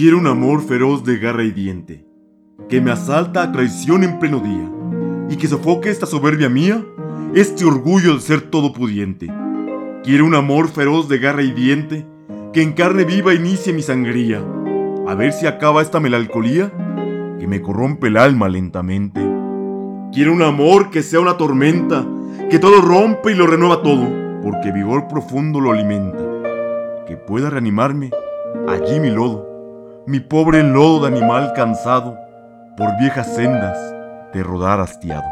Quiero un amor feroz de garra y diente, que me asalta a traición en pleno día, y que sofoque esta soberbia mía, este orgullo de ser todopudiente. Quiero un amor feroz de garra y diente, que en carne viva inicie mi sangría, a ver si acaba esta melancolía que me corrompe el alma lentamente. Quiero un amor que sea una tormenta, que todo rompe y lo renueva todo, porque vigor profundo lo alimenta, que pueda reanimarme allí mi lodo, mi pobre lodo de animal cansado, por viejas sendas de rodar hastiado.